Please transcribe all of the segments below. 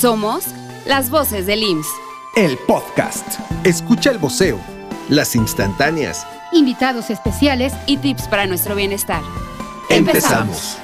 Somos las voces del IMSS. El podcast. Escucha el voceo. Las instantáneas. Invitados especiales y tips para nuestro bienestar. Empezamos.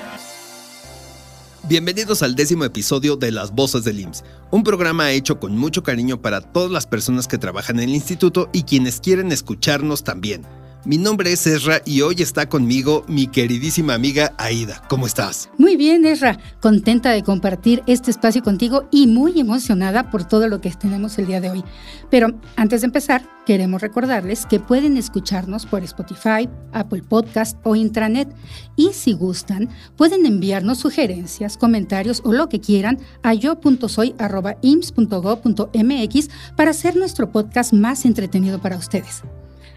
Bienvenidos al décimo episodio de Las Voces del IMSS, un programa hecho con mucho cariño para todas las personas que trabajan en el instituto y quienes quieren escucharnos también. Mi nombre es Ezra y hoy está conmigo mi queridísima amiga Aida. ¿Cómo estás? Muy bien, Ezra. Contenta de compartir este espacio contigo y muy emocionada por todo lo que tenemos el día de hoy. Pero antes de empezar, queremos recordarles que pueden escucharnos por Spotify, Apple Podcast o Intranet. Y si gustan, pueden enviarnos sugerencias, comentarios o lo que quieran a yo.soy.ims.go.mx para hacer nuestro podcast más entretenido para ustedes.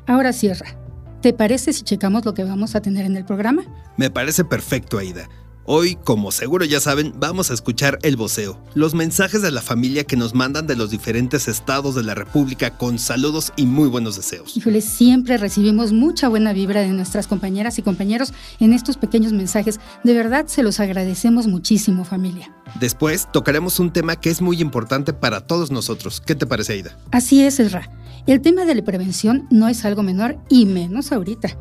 Ahora cierra. ¿Te parece si checamos lo que vamos a tener en el programa? Me parece perfecto, Aida. Hoy, como seguro ya saben, vamos a escuchar el voceo, los mensajes de la familia que nos mandan de los diferentes estados de la República con saludos y muy buenos deseos. Híjole, siempre recibimos mucha buena vibra de nuestras compañeras y compañeros en estos pequeños mensajes. De verdad, se los agradecemos muchísimo, familia. Después tocaremos un tema que es muy importante para todos nosotros. ¿Qué te parece, Aida? Así es, Elra. El tema de la prevención no es algo menor y menos ahorita.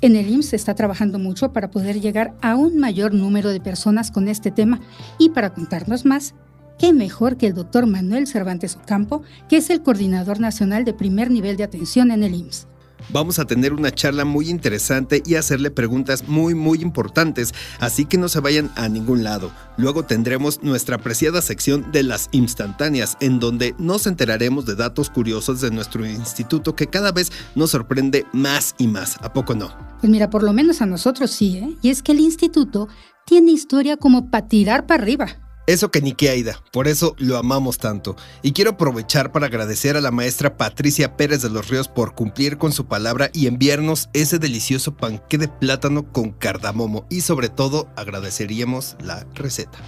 En el IMSS se está trabajando mucho para poder llegar a un mayor número de personas con este tema. Y para contarnos más, qué mejor que el doctor Manuel Cervantes Ocampo, que es el coordinador nacional de primer nivel de atención en el IMSS vamos a tener una charla muy interesante y hacerle preguntas muy muy importantes, así que no se vayan a ningún lado. Luego tendremos nuestra apreciada sección de las instantáneas, en donde nos enteraremos de datos curiosos de nuestro instituto que cada vez nos sorprende más y más, ¿a poco no? Pues mira, por lo menos a nosotros sí, ¿eh? Y es que el instituto tiene historia como para tirar para arriba. Eso que ni que Aida, por eso lo amamos tanto. Y quiero aprovechar para agradecer a la maestra Patricia Pérez de los Ríos por cumplir con su palabra y enviarnos ese delicioso panque de plátano con cardamomo. Y sobre todo agradeceríamos la receta.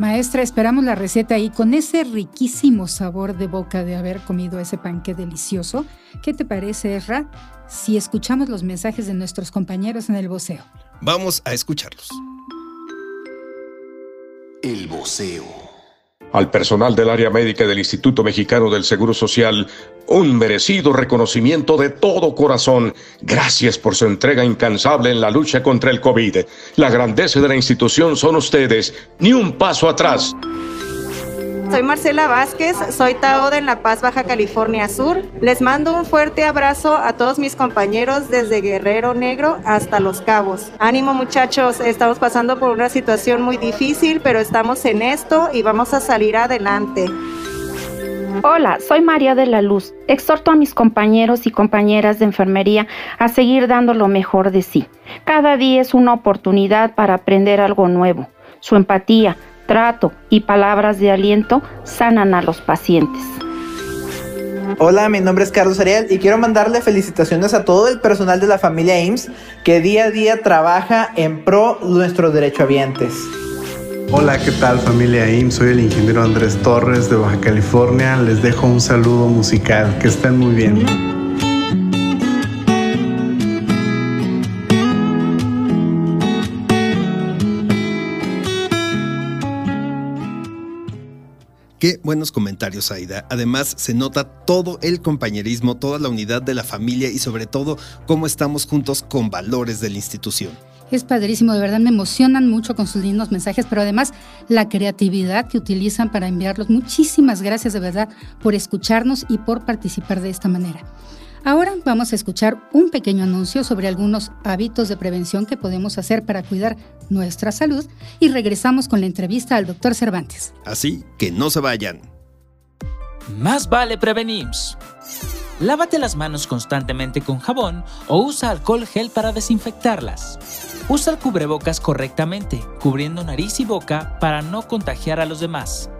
Maestra, esperamos la receta y con ese riquísimo sabor de boca de haber comido ese panque delicioso. ¿Qué te parece, Erra, si escuchamos los mensajes de nuestros compañeros en el voceo? Vamos a escucharlos. El voceo. Al personal del área médica del Instituto Mexicano del Seguro Social, un merecido reconocimiento de todo corazón. Gracias por su entrega incansable en la lucha contra el COVID. La grandeza de la institución son ustedes. Ni un paso atrás. Soy Marcela Vázquez, soy Tao de La Paz, Baja California Sur. Les mando un fuerte abrazo a todos mis compañeros desde Guerrero Negro hasta Los Cabos. Ánimo muchachos, estamos pasando por una situación muy difícil, pero estamos en esto y vamos a salir adelante. Hola, soy María de la Luz. Exhorto a mis compañeros y compañeras de enfermería a seguir dando lo mejor de sí. Cada día es una oportunidad para aprender algo nuevo. Su empatía, trato y palabras de aliento sanan a los pacientes. Hola, mi nombre es Carlos Ariel y quiero mandarle felicitaciones a todo el personal de la familia IMSS que día a día trabaja en pro nuestro derecho derechohabientes. Hola, ¿qué tal familia IMSS? Soy el ingeniero Andrés Torres de Baja California. Les dejo un saludo musical. Que estén muy bien. Qué buenos comentarios, Aida. Además, se nota todo el compañerismo, toda la unidad de la familia y sobre todo cómo estamos juntos con valores de la institución. Es padrísimo, de verdad me emocionan mucho con sus lindos mensajes, pero además la creatividad que utilizan para enviarlos. Muchísimas gracias de verdad por escucharnos y por participar de esta manera. Ahora vamos a escuchar un pequeño anuncio sobre algunos hábitos de prevención que podemos hacer para cuidar nuestra salud y regresamos con la entrevista al doctor Cervantes. Así que no se vayan. Más vale prevenir. Lávate las manos constantemente con jabón o usa alcohol gel para desinfectarlas. Usa el cubrebocas correctamente, cubriendo nariz y boca para no contagiar a los demás.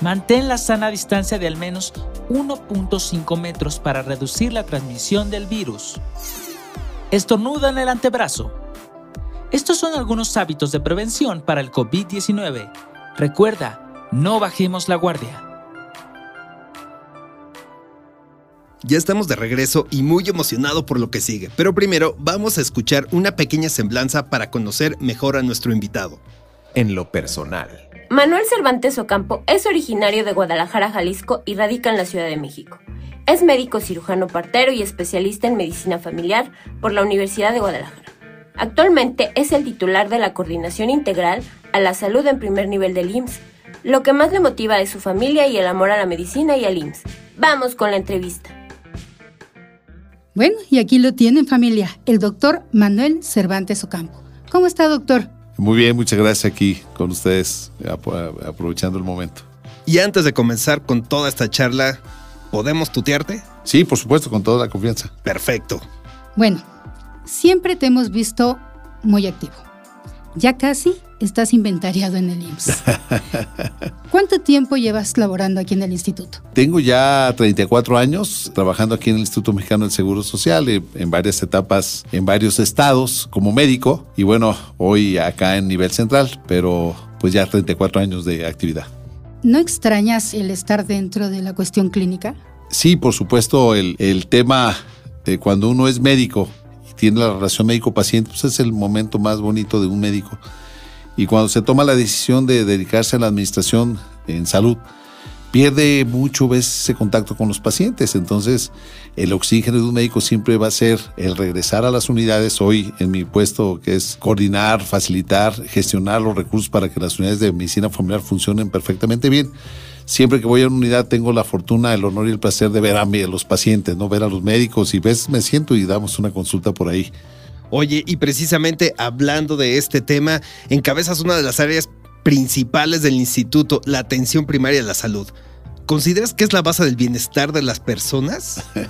Mantén la sana distancia de al menos 1.5 metros para reducir la transmisión del virus. Estornuda en el antebrazo. Estos son algunos hábitos de prevención para el COVID-19. Recuerda, no bajemos la guardia. Ya estamos de regreso y muy emocionado por lo que sigue, pero primero vamos a escuchar una pequeña semblanza para conocer mejor a nuestro invitado. En lo personal. Manuel Cervantes Ocampo es originario de Guadalajara, Jalisco y radica en la Ciudad de México. Es médico cirujano partero y especialista en medicina familiar por la Universidad de Guadalajara. Actualmente es el titular de la Coordinación Integral a la Salud en primer nivel del IMSS. Lo que más le motiva es su familia y el amor a la medicina y al IMSS. Vamos con la entrevista. Bueno, y aquí lo tienen familia, el doctor Manuel Cervantes Ocampo. ¿Cómo está, doctor? Muy bien, muchas gracias aquí con ustedes, aprovechando el momento. Y antes de comenzar con toda esta charla, ¿podemos tutearte? Sí, por supuesto, con toda la confianza. Perfecto. Bueno, siempre te hemos visto muy activo. Ya casi estás inventariado en el IMSS. ¿Cuánto tiempo llevas laborando aquí en el instituto? Tengo ya 34 años trabajando aquí en el Instituto Mexicano del Seguro Social, eh, en varias etapas, en varios estados como médico y bueno, hoy acá en nivel central, pero pues ya 34 años de actividad. ¿No extrañas el estar dentro de la cuestión clínica? Sí, por supuesto, el, el tema de cuando uno es médico tiene la relación médico-paciente, pues es el momento más bonito de un médico. Y cuando se toma la decisión de dedicarse a la administración en salud, pierde mucho veces ese contacto con los pacientes. Entonces, el oxígeno de un médico siempre va a ser el regresar a las unidades. Hoy, en mi puesto, que es coordinar, facilitar, gestionar los recursos para que las unidades de medicina familiar funcionen perfectamente bien siempre que voy a una unidad tengo la fortuna, el honor y el placer de ver a, mí, a los pacientes, no ver a los médicos y ves, me siento y damos una consulta por ahí. Oye, y precisamente hablando de este tema, encabezas una de las áreas principales del instituto, la atención primaria de la salud. ¿Consideras que es la base del bienestar de las personas?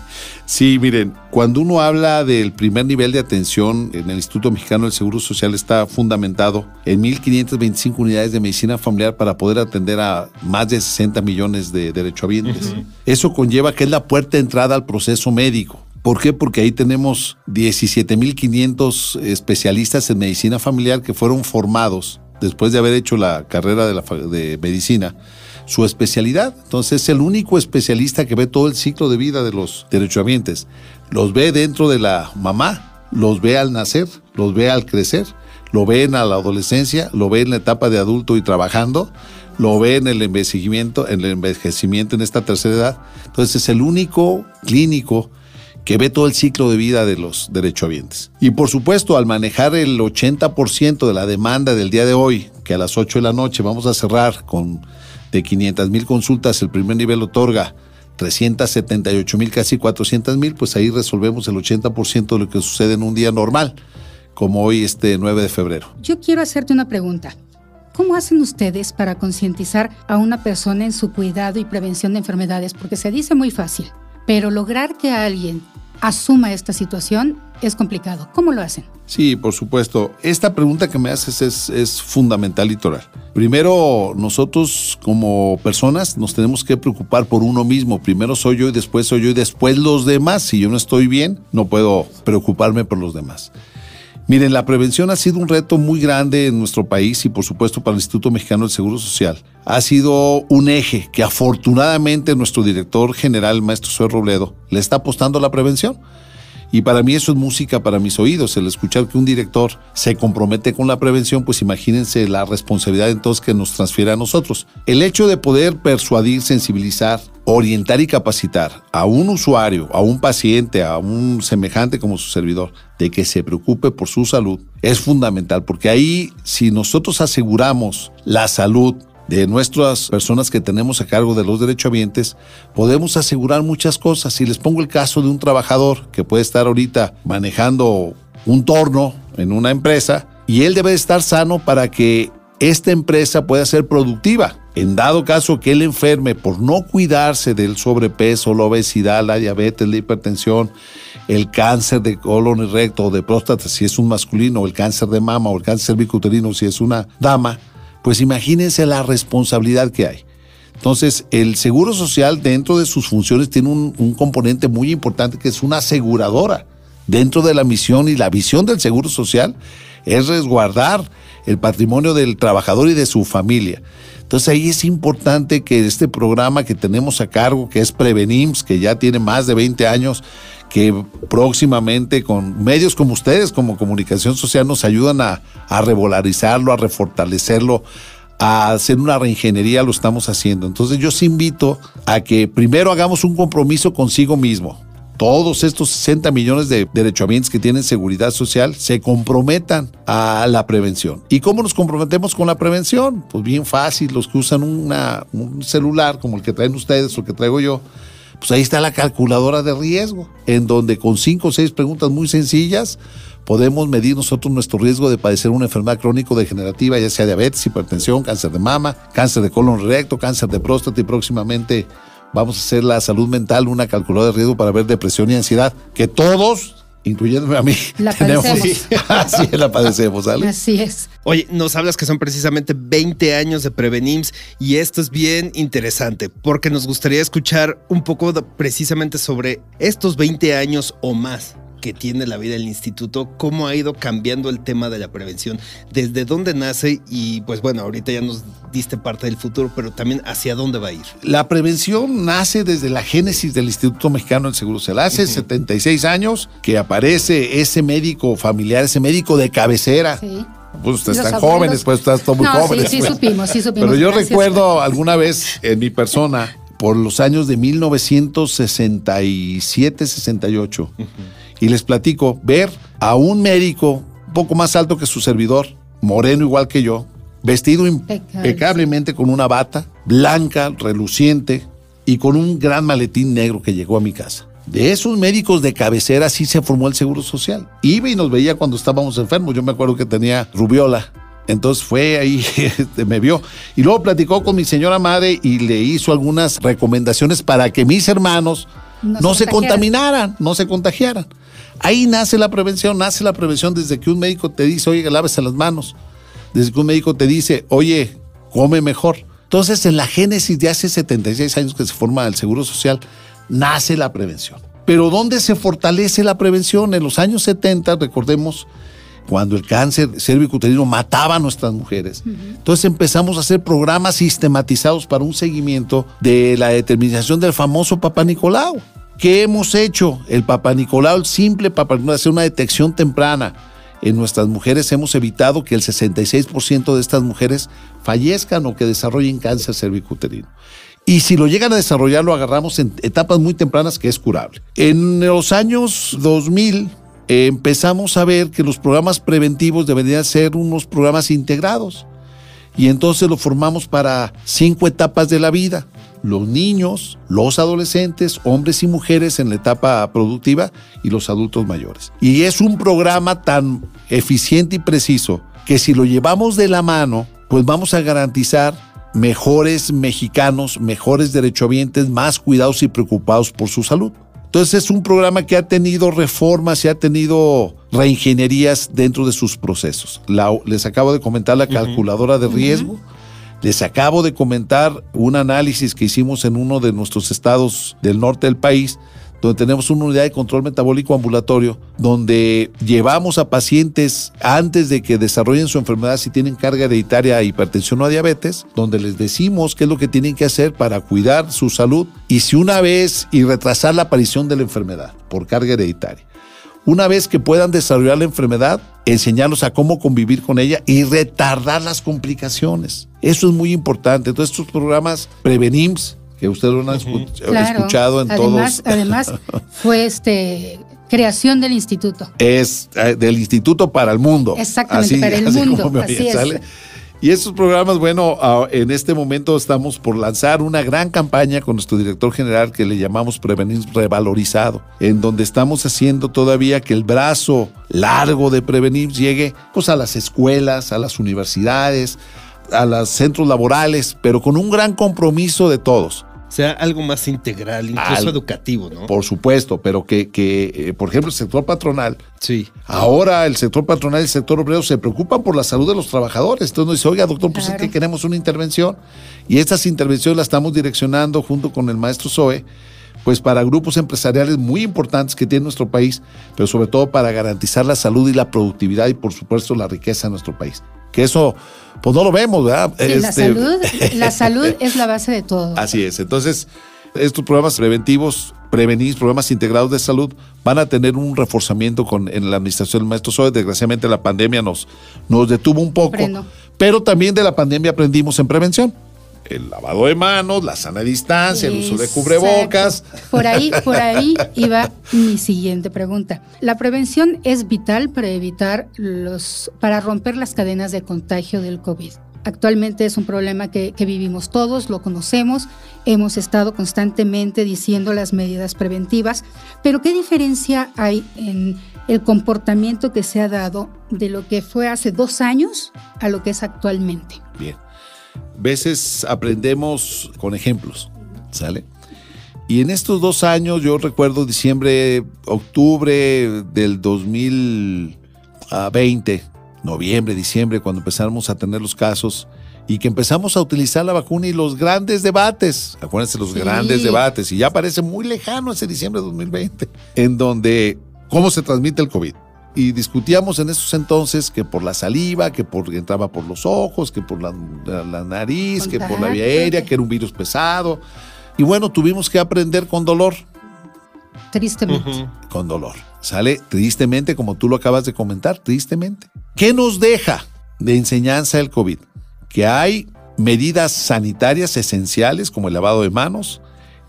Sí, miren, cuando uno habla del primer nivel de atención en el Instituto Mexicano del Seguro Social está fundamentado en 1.525 unidades de medicina familiar para poder atender a más de 60 millones de derechohabientes. Eso conlleva que es la puerta de entrada al proceso médico. ¿Por qué? Porque ahí tenemos 17.500 especialistas en medicina familiar que fueron formados después de haber hecho la carrera de, la, de medicina su especialidad. Entonces es el único especialista que ve todo el ciclo de vida de los derechohabientes. Los ve dentro de la mamá, los ve al nacer, los ve al crecer, lo ve en la adolescencia, lo ve en la etapa de adulto y trabajando, lo ve en el envejecimiento, en el envejecimiento en esta tercera edad. Entonces es el único clínico que ve todo el ciclo de vida de los derechohabientes. Y por supuesto, al manejar el 80% de la demanda del día de hoy, que a las 8 de la noche vamos a cerrar con de 500 mil consultas, el primer nivel otorga 378 mil, casi 400 mil, pues ahí resolvemos el 80% de lo que sucede en un día normal, como hoy este 9 de febrero. Yo quiero hacerte una pregunta. ¿Cómo hacen ustedes para concientizar a una persona en su cuidado y prevención de enfermedades? Porque se dice muy fácil, pero lograr que alguien asuma esta situación es complicado. ¿Cómo lo hacen? Sí, por supuesto. Esta pregunta que me haces es, es fundamental y toral. Primero, nosotros como personas nos tenemos que preocupar por uno mismo. Primero soy yo y después soy yo y después los demás. Si yo no estoy bien, no puedo preocuparme por los demás. Miren, la prevención ha sido un reto muy grande en nuestro país y por supuesto para el Instituto Mexicano del Seguro Social. Ha sido un eje que afortunadamente nuestro director general, maestro Soy Robledo, le está apostando a la prevención. Y para mí eso es música para mis oídos, el escuchar que un director se compromete con la prevención, pues imagínense la responsabilidad entonces que nos transfiere a nosotros. El hecho de poder persuadir, sensibilizar, orientar y capacitar a un usuario, a un paciente, a un semejante como su servidor, de que se preocupe por su salud, es fundamental, porque ahí si nosotros aseguramos la salud, de nuestras personas que tenemos a cargo de los derechohabientes, podemos asegurar muchas cosas. Si les pongo el caso de un trabajador que puede estar ahorita manejando un torno en una empresa y él debe estar sano para que esta empresa pueda ser productiva. En dado caso que él enferme por no cuidarse del sobrepeso, la obesidad, la diabetes, la hipertensión, el cáncer de colon y recto o de próstata si es un masculino, el cáncer de mama o el cáncer bicuterino si es una dama, pues imagínense la responsabilidad que hay. Entonces, el Seguro Social dentro de sus funciones tiene un, componente muy importante que es una aseguradora. Dentro de la misión y la visión del Seguro Social es resguardar el patrimonio del trabajador y de su familia. Entonces ahí es importante que este programa que tenemos a cargo, que es Prevenims, que ya tiene más de 20 años, que próximamente con medios como ustedes, como comunicación social, nos ayudan a, revolarizarlo, a refortalecerlo, a hacer una reingeniería, lo estamos haciendo. Entonces yo os invito a que primero hagamos un compromiso consigo mismo. Todos estos 60 millones de derechohabientes que tienen seguridad social se comprometan a la prevención. ¿Y cómo nos comprometemos con la prevención? Pues bien fácil, los que usan un celular como el que traen ustedes o el que traigo yo, pues ahí está la calculadora de riesgo, en donde con cinco o seis preguntas muy sencillas podemos medir nosotros nuestro riesgo de padecer una enfermedad crónico-degenerativa, ya sea diabetes, hipertensión, cáncer de mama, cáncer de colon recto, cáncer de próstata y próximamente vamos a hacer la salud mental, una calculadora de riesgo para ver depresión y ansiedad, que todos incluyéndome a mí. La padecemos. Así la padecemos, ¿sale? Así es. Oye, nos hablas que son precisamente 20 años de Prevenims y esto es bien interesante porque nos gustaría escuchar un poco precisamente sobre estos 20 años o más que tiene la vida del instituto, cómo ha ido cambiando el tema de la prevención, desde dónde nace y pues bueno, ahorita ya nos diste parte del futuro, pero también hacia dónde va a ir. La prevención nace desde la génesis del Instituto Mexicano del Seguro Social. Hace 76 años que aparece ese médico familiar, ese médico de cabecera. Pues ustedes están jóvenes, pues estás todo muy jóvenes. Sí, sí supimos, sí supimos. Pero yo recuerdo alguna vez en mi persona, por los años de 1967, 68, y les platico, ver a un médico un poco más alto que su servidor, moreno igual que yo, vestido impecablemente con una bata blanca, reluciente y con un gran maletín negro que llegó a mi casa. De esos médicos de cabecera sí se formó el Seguro Social. Iba y nos veía cuando estábamos enfermos. Yo me acuerdo que tenía rubiola. Entonces fue ahí, este, me vio. Y luego platicó con mi señora madre y le hizo algunas recomendaciones para que mis hermanos no, no se, contaminaran, no se contagiaran. Ahí nace la prevención, nace la prevención desde que un médico te dice, oye, lávese las manos. Desde que un médico te dice, oye, come mejor. Entonces, en la génesis de hace 76 años que se forma el Seguro Social, nace la prevención. Pero ¿dónde se fortalece la prevención? En los años 70, recordemos, cuando el cáncer cervicuterino mataba a nuestras mujeres. Entonces empezamos a hacer programas sistematizados para un seguimiento de la determinación del famoso Papa Nicolau. ¿Qué hemos hecho? El Papa Nicolau, el simple Papa Nicolau, hacer una detección temprana. En nuestras mujeres hemos evitado que el 66% de estas mujeres fallezcan o que desarrollen cáncer cervicuterino. Y si lo llegan a desarrollar, lo agarramos en etapas muy tempranas que es curable. En los años 2000 eh, empezamos a ver que los programas preventivos deberían ser unos programas integrados. Y entonces lo formamos para cinco etapas de la vida. Los niños, los adolescentes, hombres y mujeres en la etapa productiva y los adultos mayores. Y es un programa tan eficiente y preciso que si lo llevamos de la mano, pues vamos a garantizar mejores mexicanos, mejores derechohabientes, más cuidados y preocupados por su salud. Entonces es un programa que ha tenido reformas y ha tenido reingenierías dentro de sus procesos. les acabo de comentar la calculadora de riesgo. Les acabo de comentar un análisis que hicimos en uno de nuestros estados del norte del país, donde tenemos una unidad de control metabólico ambulatorio, donde llevamos a pacientes antes de que desarrollen su enfermedad si tienen carga hereditaria, hipertensión o diabetes, donde les decimos qué es lo que tienen que hacer para cuidar su salud y si una vez y retrasar la aparición de la enfermedad por carga hereditaria. Una vez que puedan desarrollar la enfermedad, enseñarlos a cómo convivir con ella y retardar las complicaciones. Eso es muy importante. Entonces, estos programas Prevenims, que ustedes lo han escuchado en además, todos. Además, fue este creación del instituto. Es eh, del instituto para el mundo. Exactamente, para el mundo. así es. Y estos programas, bueno, en este momento estamos por lanzar una gran campaña con nuestro director general que le llamamos Prevenir Revalorizado, en donde estamos haciendo todavía que el brazo largo de Prevenir llegue pues, a las escuelas, a las universidades, a los centros laborales, pero con un gran compromiso de todos sea algo más integral, incluso educativo, ¿no? Por supuesto, pero que, que eh, por ejemplo, el sector patronal. Sí. Ahora el sector patronal y el sector obrero se preocupan por la salud de los trabajadores. Entonces nos dice, oiga, doctor, pues es que queremos una intervención. Y estas intervenciones las estamos direccionando junto con el maestro Zoe pues para grupos empresariales muy importantes que tiene nuestro país, pero sobre todo para garantizar la salud y la productividad y por supuesto la riqueza de nuestro país. Que eso, pues no lo vemos, ¿verdad? la, este, salud, la salud es la base de todo. Así es. Entonces, estos programas preventivos Prevenir programas integrados de salud van a tener un reforzamiento con, en la administración del maestro Soe. Desgraciadamente la pandemia nos, nos detuvo un poco, pero también de la pandemia aprendimos en prevención el lavado de manos, la sana distancia, el uso de cubrebocas. Por ahí, por ahí iba mi siguiente pregunta. La prevención es vital para evitar los, para romper las cadenas de contagio del COVID. Actualmente es un problema que, que, vivimos todos, lo conocemos, hemos estado constantemente diciendo las medidas preventivas, pero ¿qué diferencia hay en el comportamiento que se ha dado de lo que fue hace dos años a lo que es actualmente? Bien veces aprendemos con ejemplos, ¿sale? Y en estos dos años, yo recuerdo diciembre, octubre del 2020, noviembre, diciembre, cuando empezamos a tener los casos y que empezamos a utilizar la vacuna y los grandes debates, acuérdense los grandes debates, y ya parece muy lejano ese diciembre de 2020, en donde cómo se transmite el COVID y discutíamos en esos entonces que por la saliva, que por entraba por los ojos, que por la, nariz, que por la vía aérea, que era un virus pesado. Y bueno, tuvimos que aprender con dolor. Tristemente. Con dolor. Sale tristemente, como tú lo acabas de comentar, tristemente. ¿Qué nos deja de enseñanza el COVID? Que hay medidas sanitarias esenciales como el lavado de manos,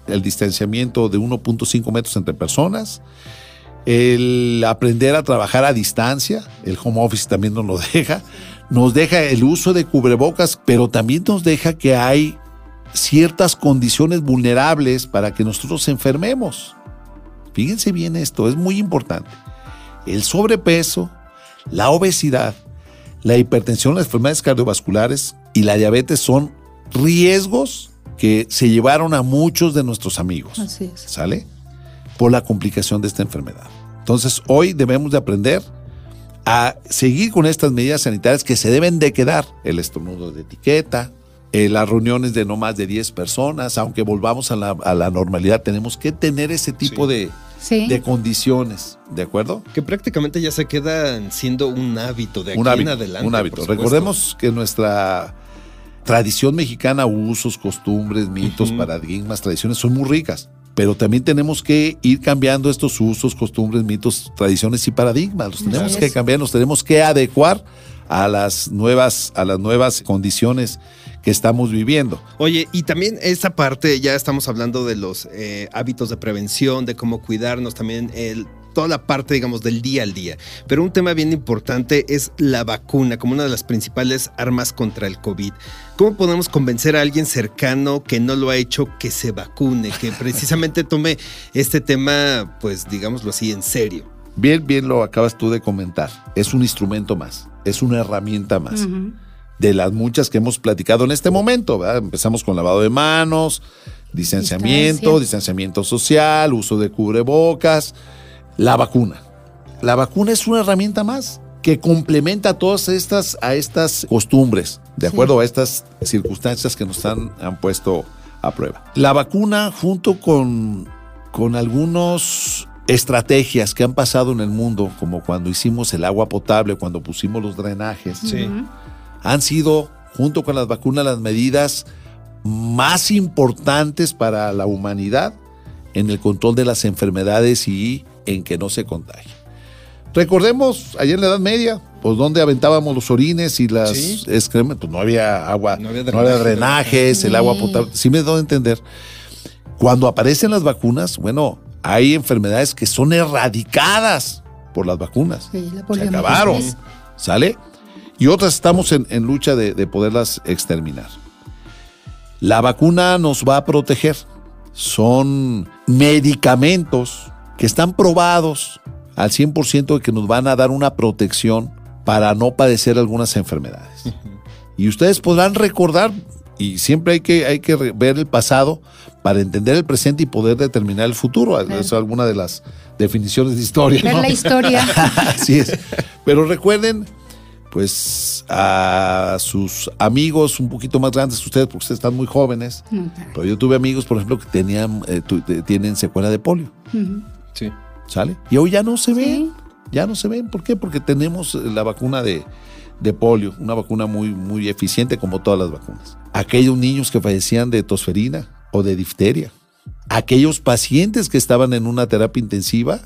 el distanciamiento de 1.5 metros entre personas, el aprender a trabajar a distancia, el home office también nos lo deja, nos deja el uso de cubrebocas, pero también nos deja que hay ciertas condiciones vulnerables para que nosotros enfermemos. Fíjense bien esto, es muy importante. El sobrepeso, la obesidad, la hipertensión, las enfermedades cardiovasculares y la diabetes son riesgos que se llevaron a muchos de nuestros amigos. Así es. ¿Sale? Por la complicación de esta enfermedad. Entonces, hoy debemos de aprender a seguir con estas medidas sanitarias que se deben de quedar. El estornudo de etiqueta, eh, las reuniones de no más de 10 personas, aunque volvamos a la, normalidad, tenemos que tener ese tipo de, de condiciones, ¿de acuerdo? Que prácticamente ya se quedan siendo un hábito de aquí en adelante. Un hábito. Recordemos que nuestra tradición mexicana, usos, costumbres, mitos, paradigmas, tradiciones, son muy ricas pero también tenemos que ir cambiando estos usos, costumbres, mitos, tradiciones y paradigmas. Los tenemos que cambiar, nos tenemos que adecuar a las nuevas, a las nuevas condiciones que estamos viviendo. Oye, y también esta parte, ya estamos hablando de los eh, hábitos de prevención, de cómo cuidarnos, también el toda la parte, digamos, del día al día. Pero un tema bien importante es la vacuna como una de las principales armas contra el COVID. ¿Cómo podemos convencer a alguien cercano que no lo ha hecho que se vacune, que precisamente tome este tema, pues digámoslo así, en serio? Bien, bien lo acabas tú de comentar. Es un instrumento más, es una herramienta más. De las muchas que hemos platicado en este momento, empezamos con lavado de manos, distanciamiento, distanciamiento social, uso de cubrebocas, la vacuna. La vacuna es una herramienta más que complementa a todas estas, a estas costumbres, de acuerdo a estas circunstancias que nos han, han, puesto a prueba. La vacuna, junto con, con algunas estrategias que han pasado en el mundo, como cuando hicimos el agua potable, cuando pusimos los drenajes, han sido, junto con las vacunas, las medidas más importantes para la humanidad en el control de las enfermedades y en que no se contagie. Recordemos, ayer en la Edad Media, pues donde aventábamos los orines y las excrementos, pues no había agua, no había, drenajes, el agua potable. Sí me doy a entender. Cuando aparecen las vacunas, bueno, hay enfermedades que son erradicadas por las vacunas. se acabaron, ¿sale? Y otras estamos en, lucha de poderlas exterminar. La vacuna nos va a proteger. Son medicamentos que están probados al 100% de que nos van a dar una protección para no padecer algunas enfermedades. Y ustedes podrán recordar, y siempre hay que, hay que ver el pasado para entender el presente y poder determinar el futuro. Es alguna de las definiciones de historia. Ver la historia. Así es. Pero recuerden, pues a sus amigos un poquito más grandes que ustedes, porque ustedes están muy jóvenes. Pero yo tuve amigos, por ejemplo, que tenían, eh, tienen secuela de polio. Sí. ¿Sale? Y hoy ya no se ven. Ya no se ven. ¿Por qué? Porque tenemos la vacuna de, polio, una vacuna muy, muy eficiente como todas las vacunas. Aquellos niños que fallecían de tosferina o de difteria, aquellos pacientes que estaban en una terapia intensiva,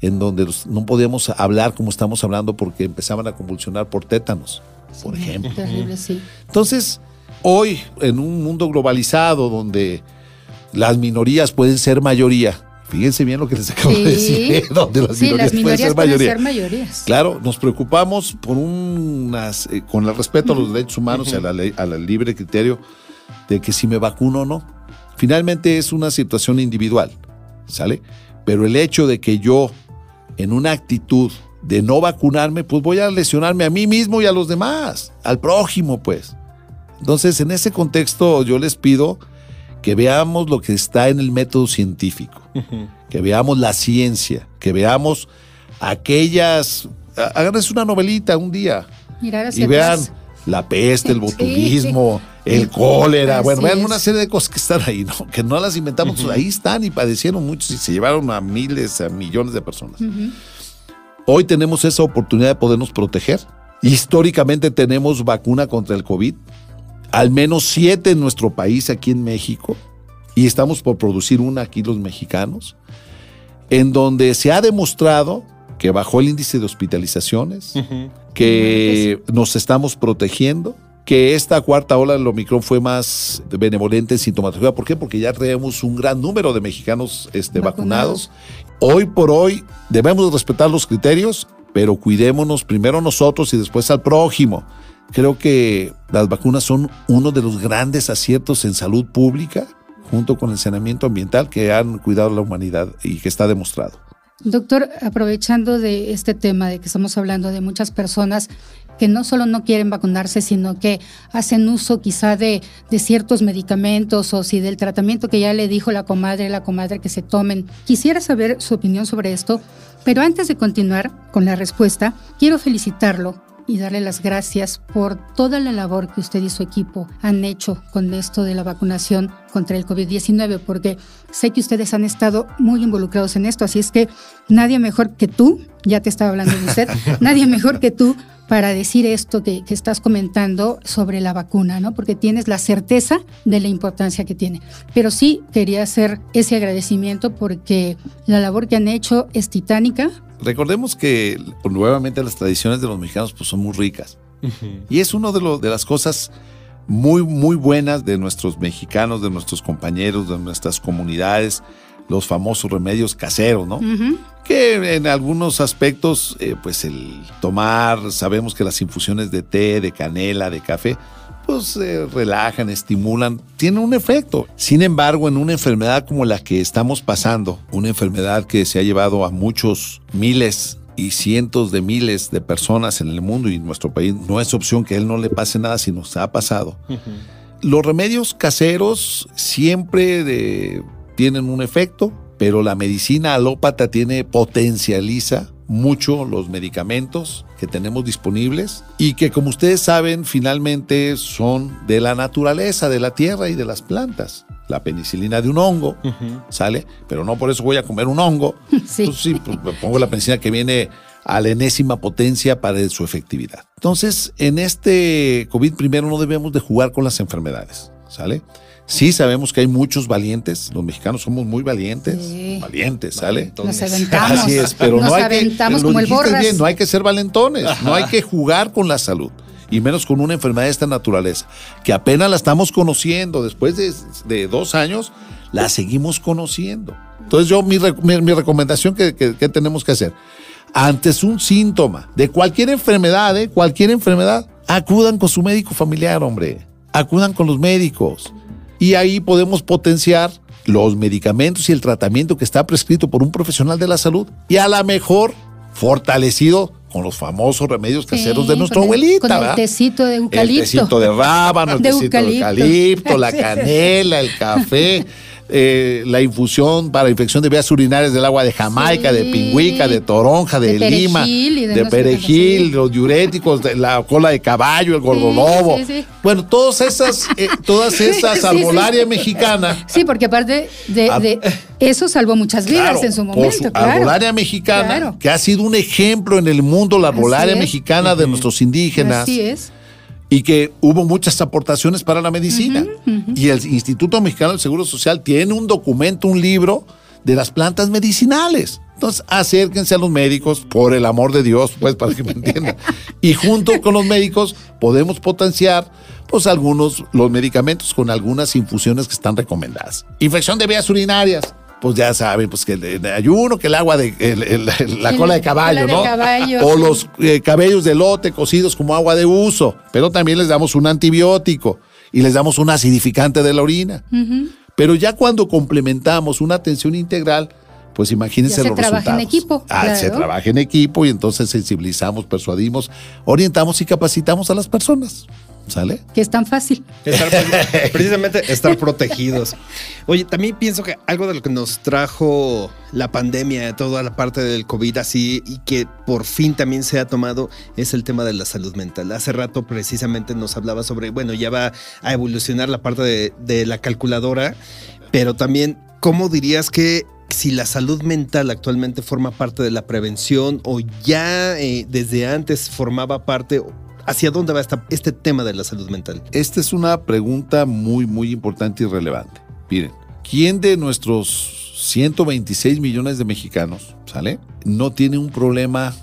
en donde no podíamos hablar como estamos hablando porque empezaban a convulsionar por tétanos, por ejemplo. Terrible, sí. Entonces, hoy, en un mundo globalizado donde las minorías pueden ser mayoría, fíjense bien lo que les acabo Sí. de decir, ¿eh? donde las Sí, minorías, las pueden minorías ser pueden mayoría. ser mayorías. Claro, nos preocupamos por unas, eh, con el respeto a los derechos humanos y a la ley- al libre criterio de que si me vacuno o no. Finalmente es una situación individual, ¿sale? Pero el hecho de que yo, en una actitud de no vacunarme, pues voy a lesionarme a mí mismo y a los demás, al prójimo, pues. Entonces, en ese contexto, yo les pido que veamos lo que está en el método científico, que veamos la ciencia, que veamos aquellas. há- Háganse una novelita un día Mirar hacia y vean atrás. la peste, el botulismo, sí. el cólera. Así bueno, vean es. una serie de cosas que están ahí, ¿no? Que no las inventamos, ahí están y padecieron muchos y se llevaron a miles, a millones de personas. Hoy tenemos esa oportunidad de podernos proteger. Históricamente tenemos vacuna contra el COVID, al menos siete en nuestro país, aquí en México, y estamos por producir una aquí los mexicanos, en donde se ha demostrado que bajó el índice de hospitalizaciones, que nos estamos protegiendo, que esta cuarta ola del Omicron fue más benevolente en sintomatología. ¿Por qué? Porque ya tenemos un gran número de mexicanos este, vacunados. Hoy por hoy debemos respetar los criterios, pero cuidémonos primero nosotros y después al prójimo. Creo que las vacunas son uno de los grandes aciertos en salud pública, junto con el saneamiento ambiental que han cuidado la humanidad y que está demostrado. Doctor, aprovechando de este tema de que estamos hablando de muchas personas que no solo no quieren vacunarse, sino que hacen uso quizá de, de ciertos medicamentos o si del tratamiento que ya le dijo la comadre, la comadre que se tomen. Quisiera saber su opinión sobre esto, pero antes de continuar con la respuesta, quiero felicitarlo y darle las gracias por toda la labor que usted y su equipo han hecho con esto de la vacunación contra el COVID-19, porque sé que ustedes han estado muy involucrados en esto, así es que nadie mejor que tú, ya te estaba hablando de usted, nadie mejor que tú para decir esto que, que estás comentando sobre la vacuna, ¿no? Porque tienes la certeza de la importancia que tiene. Pero sí quería hacer ese agradecimiento porque la labor que han hecho es titánica, Recordemos que nuevamente las tradiciones de los mexicanos pues, son muy ricas. Y es una de, lo- de las cosas muy, muy buenas de nuestros mexicanos, de nuestros compañeros, de nuestras comunidades, los famosos remedios caseros, ¿no? Que en algunos aspectos, eh, pues el tomar, sabemos que las infusiones de té, de canela, de café, pues eh, relajan, estimulan, tienen un efecto. Sin embargo, en una enfermedad como la que estamos pasando, una enfermedad que se ha llevado a muchos miles y cientos de miles de personas en el mundo y en nuestro país, no es opción que a él no le pase nada si nos ha pasado. Los remedios caseros siempre de- tienen un efecto, pero la medicina alópata tiene, potencializa mucho los medicamentos que tenemos disponibles y que como ustedes saben finalmente son de la naturaleza, de la tierra y de las plantas. La penicilina de un hongo, ¿sale? Pero no por eso voy a comer un hongo. Sí. Pues sí, pues me pongo la penicilina que viene a la enésima potencia para su efectividad. Entonces, en este COVID primero no debemos de jugar con las enfermedades, ¿sale? Sí sabemos que hay muchos valientes, los mexicanos somos muy valientes, valientes, ¿sale? Nos aventamos. Así es, pero Nos no hay aventamos que, lo como el dijiste borras. bien, no hay que ser valentones, no hay que jugar con la salud. Y menos con una enfermedad de esta naturaleza, que apenas la estamos conociendo, después de, de dos años, la seguimos conociendo. Entonces yo, mi, mi- mi recomendación que, que- que tenemos que hacer, antes un síntoma de cualquier enfermedad, ¿eh? cualquier enfermedad, acudan con su médico familiar, hombre. Acudan con los médicos. Y ahí podemos potenciar los medicamentos y el tratamiento que está prescrito por un profesional de la salud. Y a la mejor, fortalecido con los famosos remedios caseros de nuestra con el- abuelita. Con el tecito de eucalipto. El tecito de rábano, el De tecito de eucalipto. la canela, el café, eh, la infusión para infección de vías urinarias del agua de Jamaica, de pingüica, de toronja, de, De lima, perejil de perejil, los diuréticos, de la cola de caballo, el gordolobo. sí, sí. Bueno, todas esas, eh, todas esas sí. mexicana. Sí, porque aparte de, Ah, de- eso salvó muchas vidas Claro, en su por momento, su claro. arbolaria mexicana, Claro. que ha sido un ejemplo en el mundo, la arbolaria mexicana de nuestros indígenas Así es. Y que hubo muchas aportaciones para la medicina. Y el Instituto Mexicano del Seguro Social tiene un documento, un libro de las plantas medicinales. Entonces, acérquense a los médicos, por el amor de Dios, pues, para que me entiendan. Y junto con los médicos podemos potenciar, pues, algunos, los medicamentos con algunas infusiones que están recomendadas. Infección de vías urinarias. Pues ya saben, pues que el, ayuno, que el agua de el- el- la cola de caballo, cola de ¿no? caballo, o sí. los eh, cabellos de lote cocidos como agua de uso. Pero también les damos un antibiótico y les damos un acidificante de la orina. Pero ya cuando complementamos una atención integral, pues imagínense Ya se los trabaja en equipo, Ah, claro. Se trabaja en equipo y entonces sensibilizamos, persuadimos, orientamos y capacitamos a las personas. ¿Sale? Que es tan fácil. Estar precisamente estar protegidos. Oye, también pienso que algo de lo que nos trajo la pandemia, toda la parte del COVID así, y que por fin también se ha tomado, es el tema de la salud mental. Hace rato precisamente nos hablaba sobre, bueno, ya va a evolucionar la parte de, de la calculadora, pero también, ¿cómo dirías que si la salud mental actualmente forma parte de la prevención o ya eh, desde antes formaba parte, ¿hacia dónde va esta- este tema de la salud mental? Esta es una pregunta muy, muy importante y relevante. Miren, ¿quién de nuestros 126 millones de mexicanos, ¿sale? No tiene un problema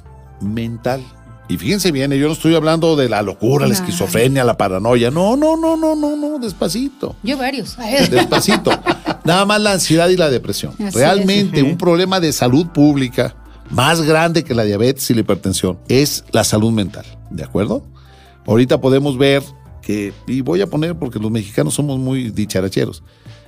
mental. Y fíjense bien, yo no estoy hablando de la locura, la esquizofrenia, la paranoia. No, no, no, no, no, no, despacito. Yo varios. Despacito. Nada más la ansiedad y la depresión. Así Realmente es. un problema de salud pública más grande que la diabetes y la hipertensión es la salud mental. ¿De acuerdo? Ahorita podemos ver que, y voy a poner porque los mexicanos somos muy dicharacheros,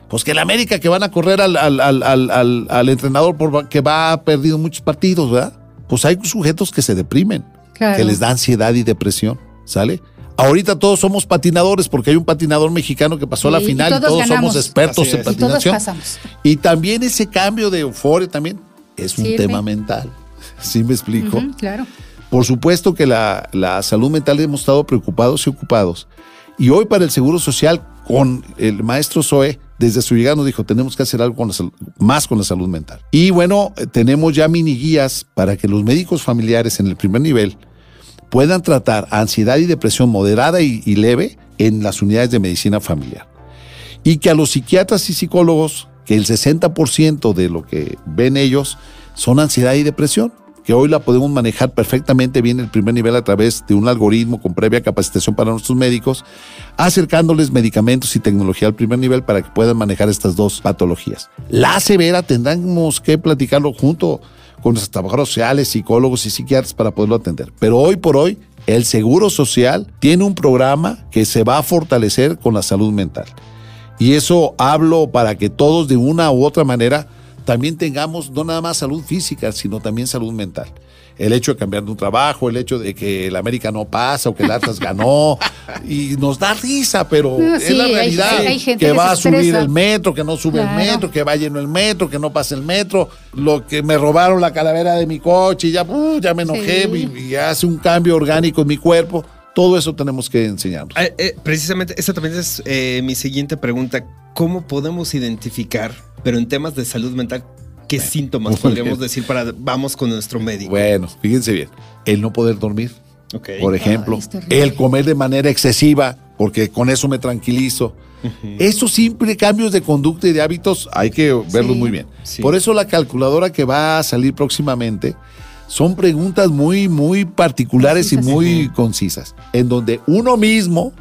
pues que la América que van a correr al, al- al- al- al- al entrenador por, que va a perdido muchos partidos, ¿verdad? Pues hay sujetos que se deprimen, Claro. que les da ansiedad y depresión, ¿sale? Ahorita todos somos patinadores porque hay un patinador mexicano que pasó a la y final y todos somos expertos Así en es. Y todos patinación. pasamos. Y también ese cambio de euforia también es un tema mental. ¿Sí me explico? Claro. Por supuesto que la, la salud mental hemos estado preocupados y ocupados. Y hoy para el Seguro Social, con el maestro Zoe, desde su llegada nos dijo, tenemos que hacer algo con la sal- más con la salud mental. Y bueno, eh, tenemos ya mini guías para que los médicos familiares en el primer nivel puedan tratar ansiedad y depresión moderada y, y leve en las unidades de medicina familiar. Y que a los psiquiatras y psicólogos, que el 60% de lo que ven ellos son ansiedad y depresión, que hoy la podemos manejar perfectamente bien en el primer nivel a través de un algoritmo con previa capacitación para nuestros médicos, acercándoles medicamentos y tecnología al primer nivel para que puedan manejar estas dos patologías. La severa tendremos que platicarlo junto con nuestros trabajadores sociales, psicólogos y psiquiatras para poderlo atender. Pero hoy por hoy, el Seguro Social tiene un programa que se va a fortalecer con la salud mental. Y eso hablo para que todos de una u otra manera también tengamos no nada más salud física, sino también salud mental. El hecho de cambiar de un trabajo, el hecho de que el América no pasa o que el Atlas ganó, y nos da risa, pero No, es sí, la realidad. hay gente que que va a subir estresa. el metro, que no sube Claro. el metro, que va lleno el metro, que no pasa el metro, lo que me robaron la calavera de mi coche y ya, uh, ya me enojé Sí. y, y hace un cambio orgánico en mi cuerpo. Todo eso tenemos que enseñarnos. Eh, eh, precisamente, esa también es eh, mi siguiente pregunta. ¿Cómo podemos identificar, pero en temas de salud mental, qué síntomas podríamos bien. decir para vamos con nuestro médico? Bueno, fíjense bien. El no poder dormir, por ejemplo. El comer de manera excesiva, porque con eso me tranquilizo. Esos simples cambios de conducta y de hábitos hay que verlos Sí. muy bien. Sí. Por eso la calculadora que va a salir próximamente son preguntas muy, muy particulares y muy concisas, en donde uno mismo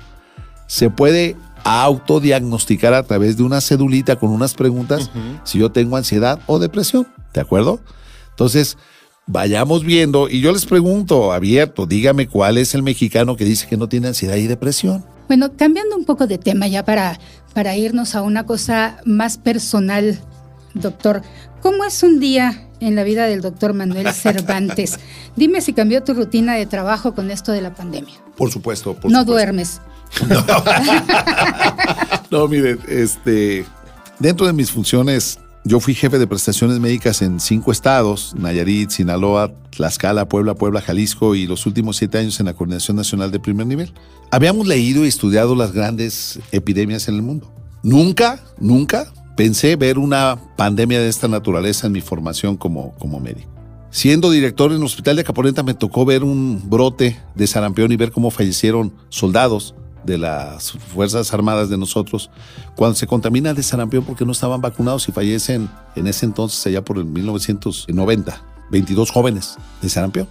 se puede autodiagnosticar a través de una cedulita con unas preguntas si yo tengo ansiedad o depresión, ¿de acuerdo? Entonces, vayamos viendo y yo les pregunto abierto, dígame cuál es el mexicano que dice que no tiene ansiedad y depresión. Bueno, cambiando un poco de tema ya para, para irnos a una cosa más personal, doctor. ¿Cómo es un día en la vida del doctor Manuel Cervantes? Dime si cambió tu rutina de trabajo con esto de la pandemia. Por supuesto, por no supuesto. duermes. No, miren, este, dentro de mis funciones, yo fui jefe de prestaciones médicas en cinco estados, Nayarit, Sinaloa, Tlaxcala, Puebla, Puebla, Jalisco y los últimos siete años en la Coordinación Nacional de Primer Nivel. Habíamos leído y estudiado las grandes epidemias en el mundo. Nunca, nunca pensé ver una pandemia de esta naturaleza en mi formación como, como médico. Siendo director en el hospital de Caponeta me tocó ver un brote de sarampión y ver cómo fallecieron soldados de las Fuerzas Armadas de nosotros, cuando se contamina de sarampión porque no estaban vacunados y fallecen en ese entonces, allá por el 1990, 22 jóvenes de sarampión.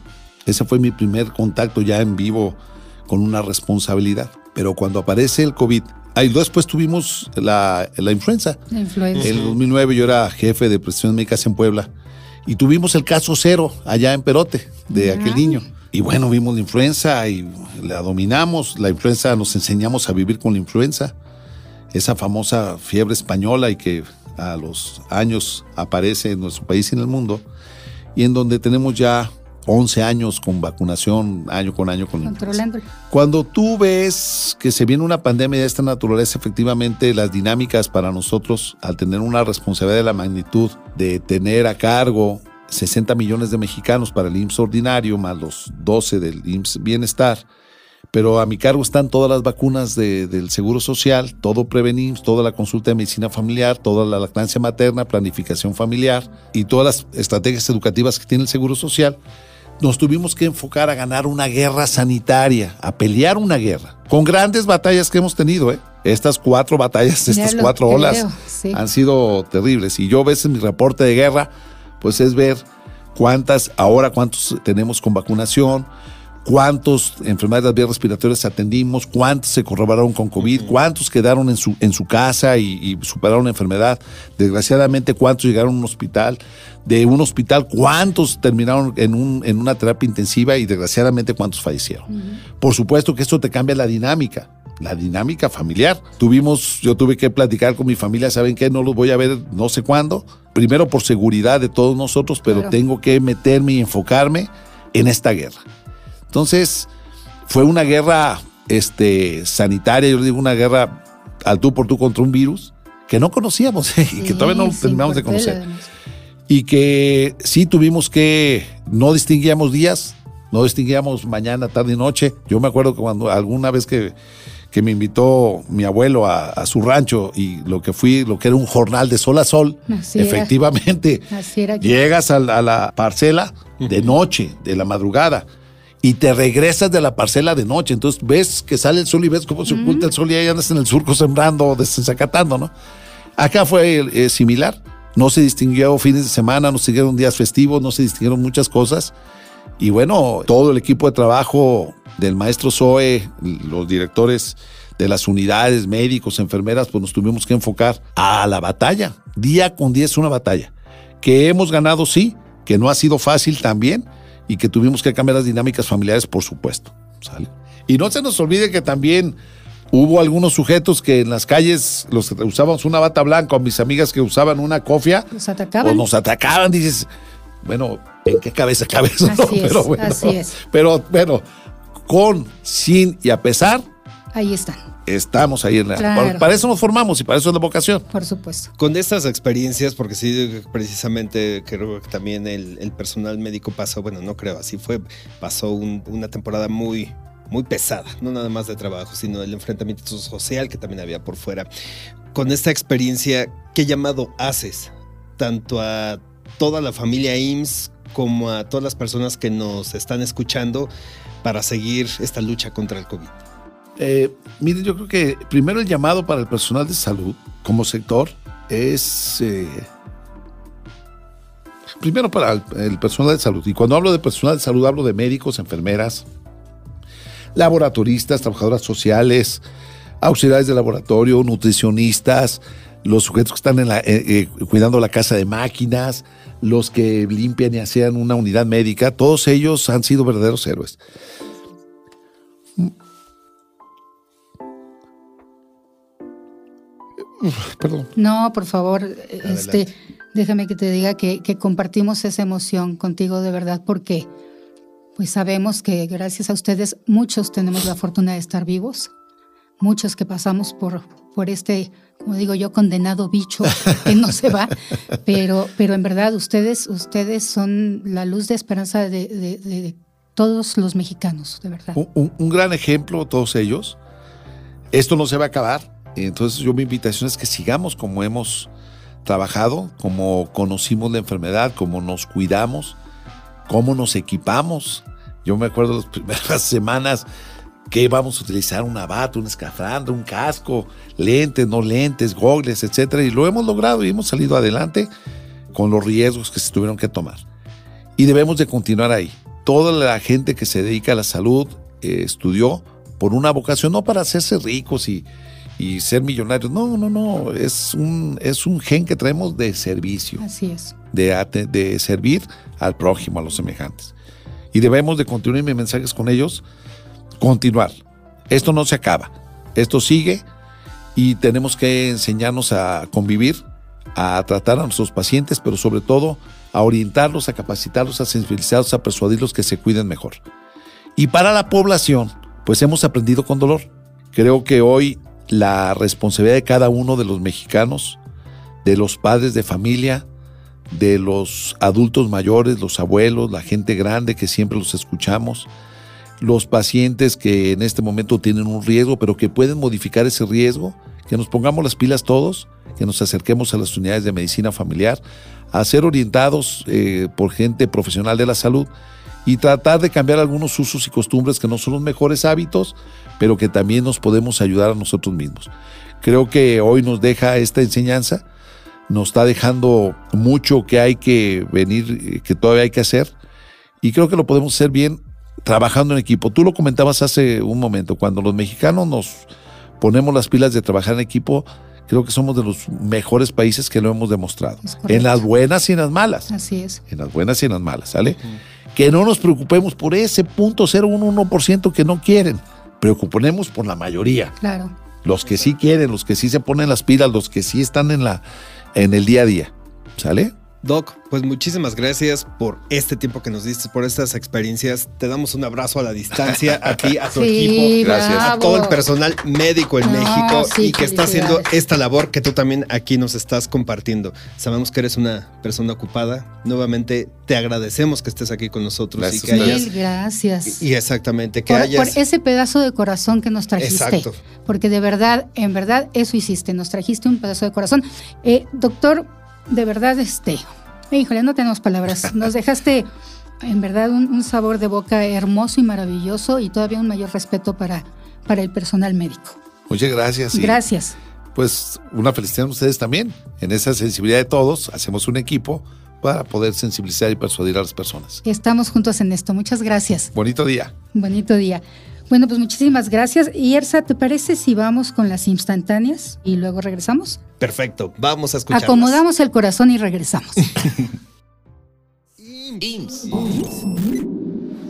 Ese fue mi primer contacto ya en vivo con una responsabilidad. Pero cuando aparece el COVID, ahí después tuvimos la, la influenza. La influenza. En el 2009 yo era jefe de prestaciones médicas en Puebla y tuvimos el caso cero allá en Perote de aquel niño. Y bueno, vimos la influenza y la dominamos. La influenza nos enseñamos a vivir con la influenza. Esa famosa fiebre española y que a los años aparece en nuestro país y en el mundo. Y en donde tenemos ya 11 años con vacunación, año con año con. Cuando tú ves que se viene una pandemia de esta naturaleza, efectivamente las dinámicas para nosotros, al tener una responsabilidad de la magnitud de tener a cargo 60 millones de mexicanos para el IMSS ordinario, más los 12 del IMSS Bienestar, pero a mi cargo están todas las vacunas de- del Seguro Social, todo Prevenims, toda la consulta de medicina familiar, toda la lactancia materna, planificación familiar y todas las estrategias educativas que tiene el Seguro Social nos tuvimos que enfocar a ganar una guerra sanitaria, a pelear una guerra, con grandes batallas que hemos tenido, ¿eh? Estas cuatro batallas, estas cuatro creo, olas sí. han sido terribles. Y yo a veces en mi reporte de guerra, pues es ver cuántas, ahora cuántos tenemos con vacunación, cuántos enfermedades de las vías respiratorias atendimos, cuántos se corroboraron con COVID, cuántos quedaron en su, en su casa y, y superaron la enfermedad, desgraciadamente cuántos llegaron a un hospital, de un hospital cuántos terminaron en, un, en una terapia intensiva y desgraciadamente cuántos fallecieron. Por supuesto que esto te cambia la dinámica. La dinámica familiar. Tuvimos, yo tuve que platicar con mi familia, ¿saben qué? No los voy a ver no sé cuándo. Primero por seguridad de todos nosotros, pero Claro. tengo que meterme y enfocarme en esta guerra. Entonces, fue una guerra este, sanitaria, yo le digo una guerra al tú por tú contra un virus que no conocíamos y que todavía no Sí, terminamos de conocer. Y que sí tuvimos que, no distinguíamos días, no distinguíamos mañana, tarde y noche. Yo me acuerdo que cuando alguna vez que, que me invitó mi abuelo a, a su rancho y lo que fui, lo que era un jornal de sol a sol, Así era. efectivamente, Así era. aquí. Llegas a la, a la parcela de noche, de la madrugada, y te regresas de la parcela de noche. Entonces ves que sale el sol y ves cómo se oculta el sol y ahí andas en el surco sembrando, desensacatando, ¿no? Acá fue eh, similar. No se distinguió fines de semana, no se distinguieron días festivos, no se distinguieron muchas cosas. Y bueno, todo el equipo de trabajo del maestro Zoe, los directores de las unidades, médicos, enfermeras, pues nos tuvimos que enfocar a la batalla. Día con día es una batalla. Que hemos ganado, sí, que no ha sido fácil también y que tuvimos que cambiar las dinámicas familiares, por supuesto. ¿sale? Y no se nos olvide que también hubo algunos sujetos que en las calles los que usábamos una bata blanca o mis amigas que usaban una cofia, Nos atacaban. pues nos atacaban, dices, bueno, ¿en qué cabeza cabe eso? Así es, pero bueno, así es. Pero bueno, con, sin y a pesar, Ahí están, estamos ahí en la... Claro. Para, para eso nos formamos y para eso es la vocación. por supuesto. Con estas experiencias, porque sí, precisamente creo que también el, el personal médico pasó, bueno, no creo, así fue, pasó un- una temporada muy, muy pesada, no nada más de trabajo, sino el enfrentamiento social que también había por fuera. Con esta experiencia, ¿qué llamado haces tanto a toda la familia IMSS como a todas las personas que nos están escuchando para seguir esta lucha contra el COVID? Eh, miren, yo creo que primero el llamado para el personal de salud como sector es... eh, primero para el, personal de salud. Y cuando hablo de personal de salud hablo de médicos, enfermeras, laboratoristas, trabajadoras sociales, auxiliares de laboratorio, nutricionistas, los sujetos que están en la- eh, eh, cuidando la casa de máquinas, los que limpian y hacían una unidad médica, todos ellos han sido verdaderos héroes. Perdón. No, por favor, este, déjame que te diga que, que compartimos esa emoción contigo de verdad, porque pues sabemos que gracias a ustedes muchos tenemos la fortuna de estar vivos, muchos que pasamos por, por este, como digo yo, condenado bicho que no se va, pero, pero en verdad ustedes, ustedes son la luz de esperanza de, de- de todos los mexicanos, de verdad. un, un- un gran ejemplo, todos ellos. Esto no se va a acabar. Entonces yo mi invitación es que sigamos como hemos trabajado, como conocimos la enfermedad, como nos cuidamos, cómo nos equipamos. Yo me acuerdo las primeras semanas ¿Qué vamos a utilizar? ¿Un abato, un escafandra, un casco, lentes, no lentes, gogles, etcétera? Y lo hemos logrado y hemos salido adelante con los riesgos que se tuvieron que tomar. Y debemos de continuar ahí. Toda la gente que se dedica a la salud eh, estudió por una vocación, no para hacerse ricos y, y ser millonarios. No, no, no. Es un, es un gen que traemos de servicio. Así es. De, de servir al prójimo, a los semejantes. Y debemos de continuar mis mensajes con ellos continuar. Esto no se acaba, esto sigue y tenemos que enseñarnos a convivir, a tratar a nuestros pacientes, pero sobre todo a orientarlos, a capacitarlos, a sensibilizarlos, a persuadirlos que se cuiden mejor. Y para la población, pues hemos aprendido con dolor. Creo que hoy la responsabilidad de cada uno de los mexicanos, de los padres de familia, de los adultos mayores, los abuelos, la gente grande que siempre los escuchamos, los pacientes que en este momento tienen un riesgo, pero que pueden modificar ese riesgo, que nos pongamos las pilas todos, que nos acerquemos a las unidades de medicina familiar, a ser orientados eh, por gente profesional de la salud y tratar de cambiar algunos usos y costumbres que no son los mejores hábitos, pero que también nos podemos ayudar a nosotros mismos. Creo que hoy nos deja esta enseñanza, nos está dejando mucho que hay que venir, eh, que todavía hay que hacer, y creo que lo podemos hacer bien trabajando en equipo. Tú lo comentabas hace un momento, cuando los mexicanos nos ponemos las pilas de trabajar en equipo, creo que somos de los mejores países que lo hemos demostrado. En las buenas y en las malas. Así es. En las buenas y en las malas, ¿sale? Que no nos preocupemos por ese punto 011% que no quieren. Preocupemos por la mayoría. Claro. Los que sí quieren, los que sí se ponen las pilas, los que sí están en la en el día a día. ¿Sale? Doc, pues muchísimas gracias por este tiempo que nos diste, por estas experiencias. Te damos un abrazo a la distancia, a ti, a tu equipo, gracias. a todo el personal médico en No, México sí, y que está haciendo esta labor que tú también aquí nos estás compartiendo. Sabemos que eres una persona ocupada. Nuevamente te agradecemos que estés aquí con nosotros Gracias y que hayas Mil gracias. y exactamente que por, hayas por ese pedazo de corazón que nos trajiste. Exacto. Porque de verdad, en verdad, eso hiciste. Nos trajiste un pedazo de corazón. Eh, doctor, de verdad, este. Híjole, no tenemos palabras. Nos dejaste, en verdad, un, un sabor de boca hermoso y maravilloso y todavía un mayor respeto para, para el personal médico. Muchas gracias. y, Gracias. Pues una felicidad a ustedes también. En esa sensibilidad de todos, hacemos un equipo para poder sensibilizar y persuadir a las personas. Estamos juntos en esto. Muchas gracias. Bonito día. Bonito día. Bueno, pues muchísimas gracias. Y Ersa, ¿te parece si vamos con las instantáneas y luego regresamos? perfecto. Vamos a escuchar. Acomodamos el corazón y regresamos.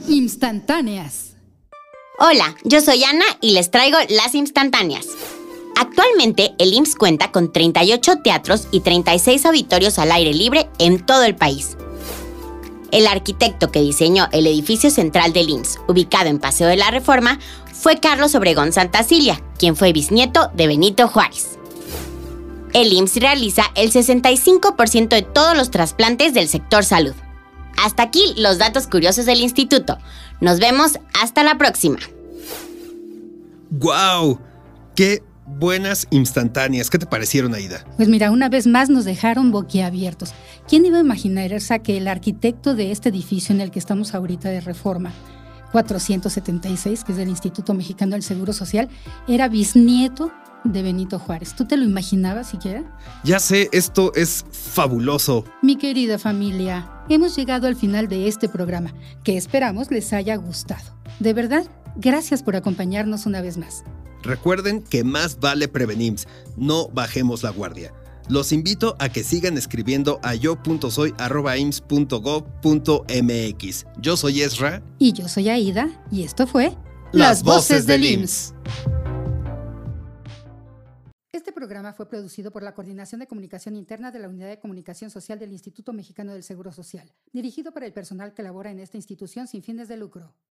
Instantáneas. Hola, yo soy Ana y les traigo las instantáneas. Actualmente, el IMSS cuenta con 38 teatros y 36 auditorios al aire libre en todo el país. El arquitecto que diseñó el edificio central del IMSS, ubicado en Paseo de la Reforma, fue Carlos Obregón Santacilia, quien fue bisnieto de Benito Juárez. El IMSS realiza el 65% de todos los trasplantes del sector salud. Hasta aquí los datos curiosos del instituto. Nos vemos hasta la próxima. ¡Wow! ¡Qué buenas instantáneas! ¿Qué te parecieron, Aida? Pues mira, una vez más nos dejaron boquiabiertos. ¿Quién iba a imaginar, Ersa, que el arquitecto de este edificio en el que estamos ahorita de reforma, 476, que es del Instituto Mexicano del Seguro Social, era bisnieto de Benito Juárez? ¿Tú te lo imaginabas siquiera? Ya sé, esto es fabuloso. Mi querida familia, hemos llegado al final de este programa, que esperamos les haya gustado. De verdad, gracias por acompañarnos una vez más. Recuerden que más vale prevenims, no bajemos la guardia. Los invito a que sigan escribiendo a yo.soy.ims.gov.mx. Yo soy Ezra. Y yo soy Aida, y esto fue Las Voces del IMSS. Este programa fue producido por la Coordinación de Comunicación Interna de la Unidad de Comunicación Social del Instituto Mexicano del Seguro Social, dirigido para el personal que labora en esta institución sin fines de lucro.